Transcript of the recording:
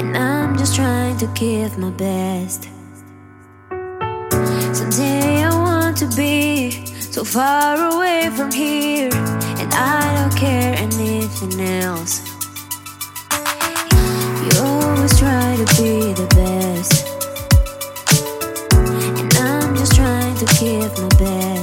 And I'm just trying to give my best. Someday I want to be so far away from here, and I don't care anything else. You always try to be the best, and I'm just trying to give my best.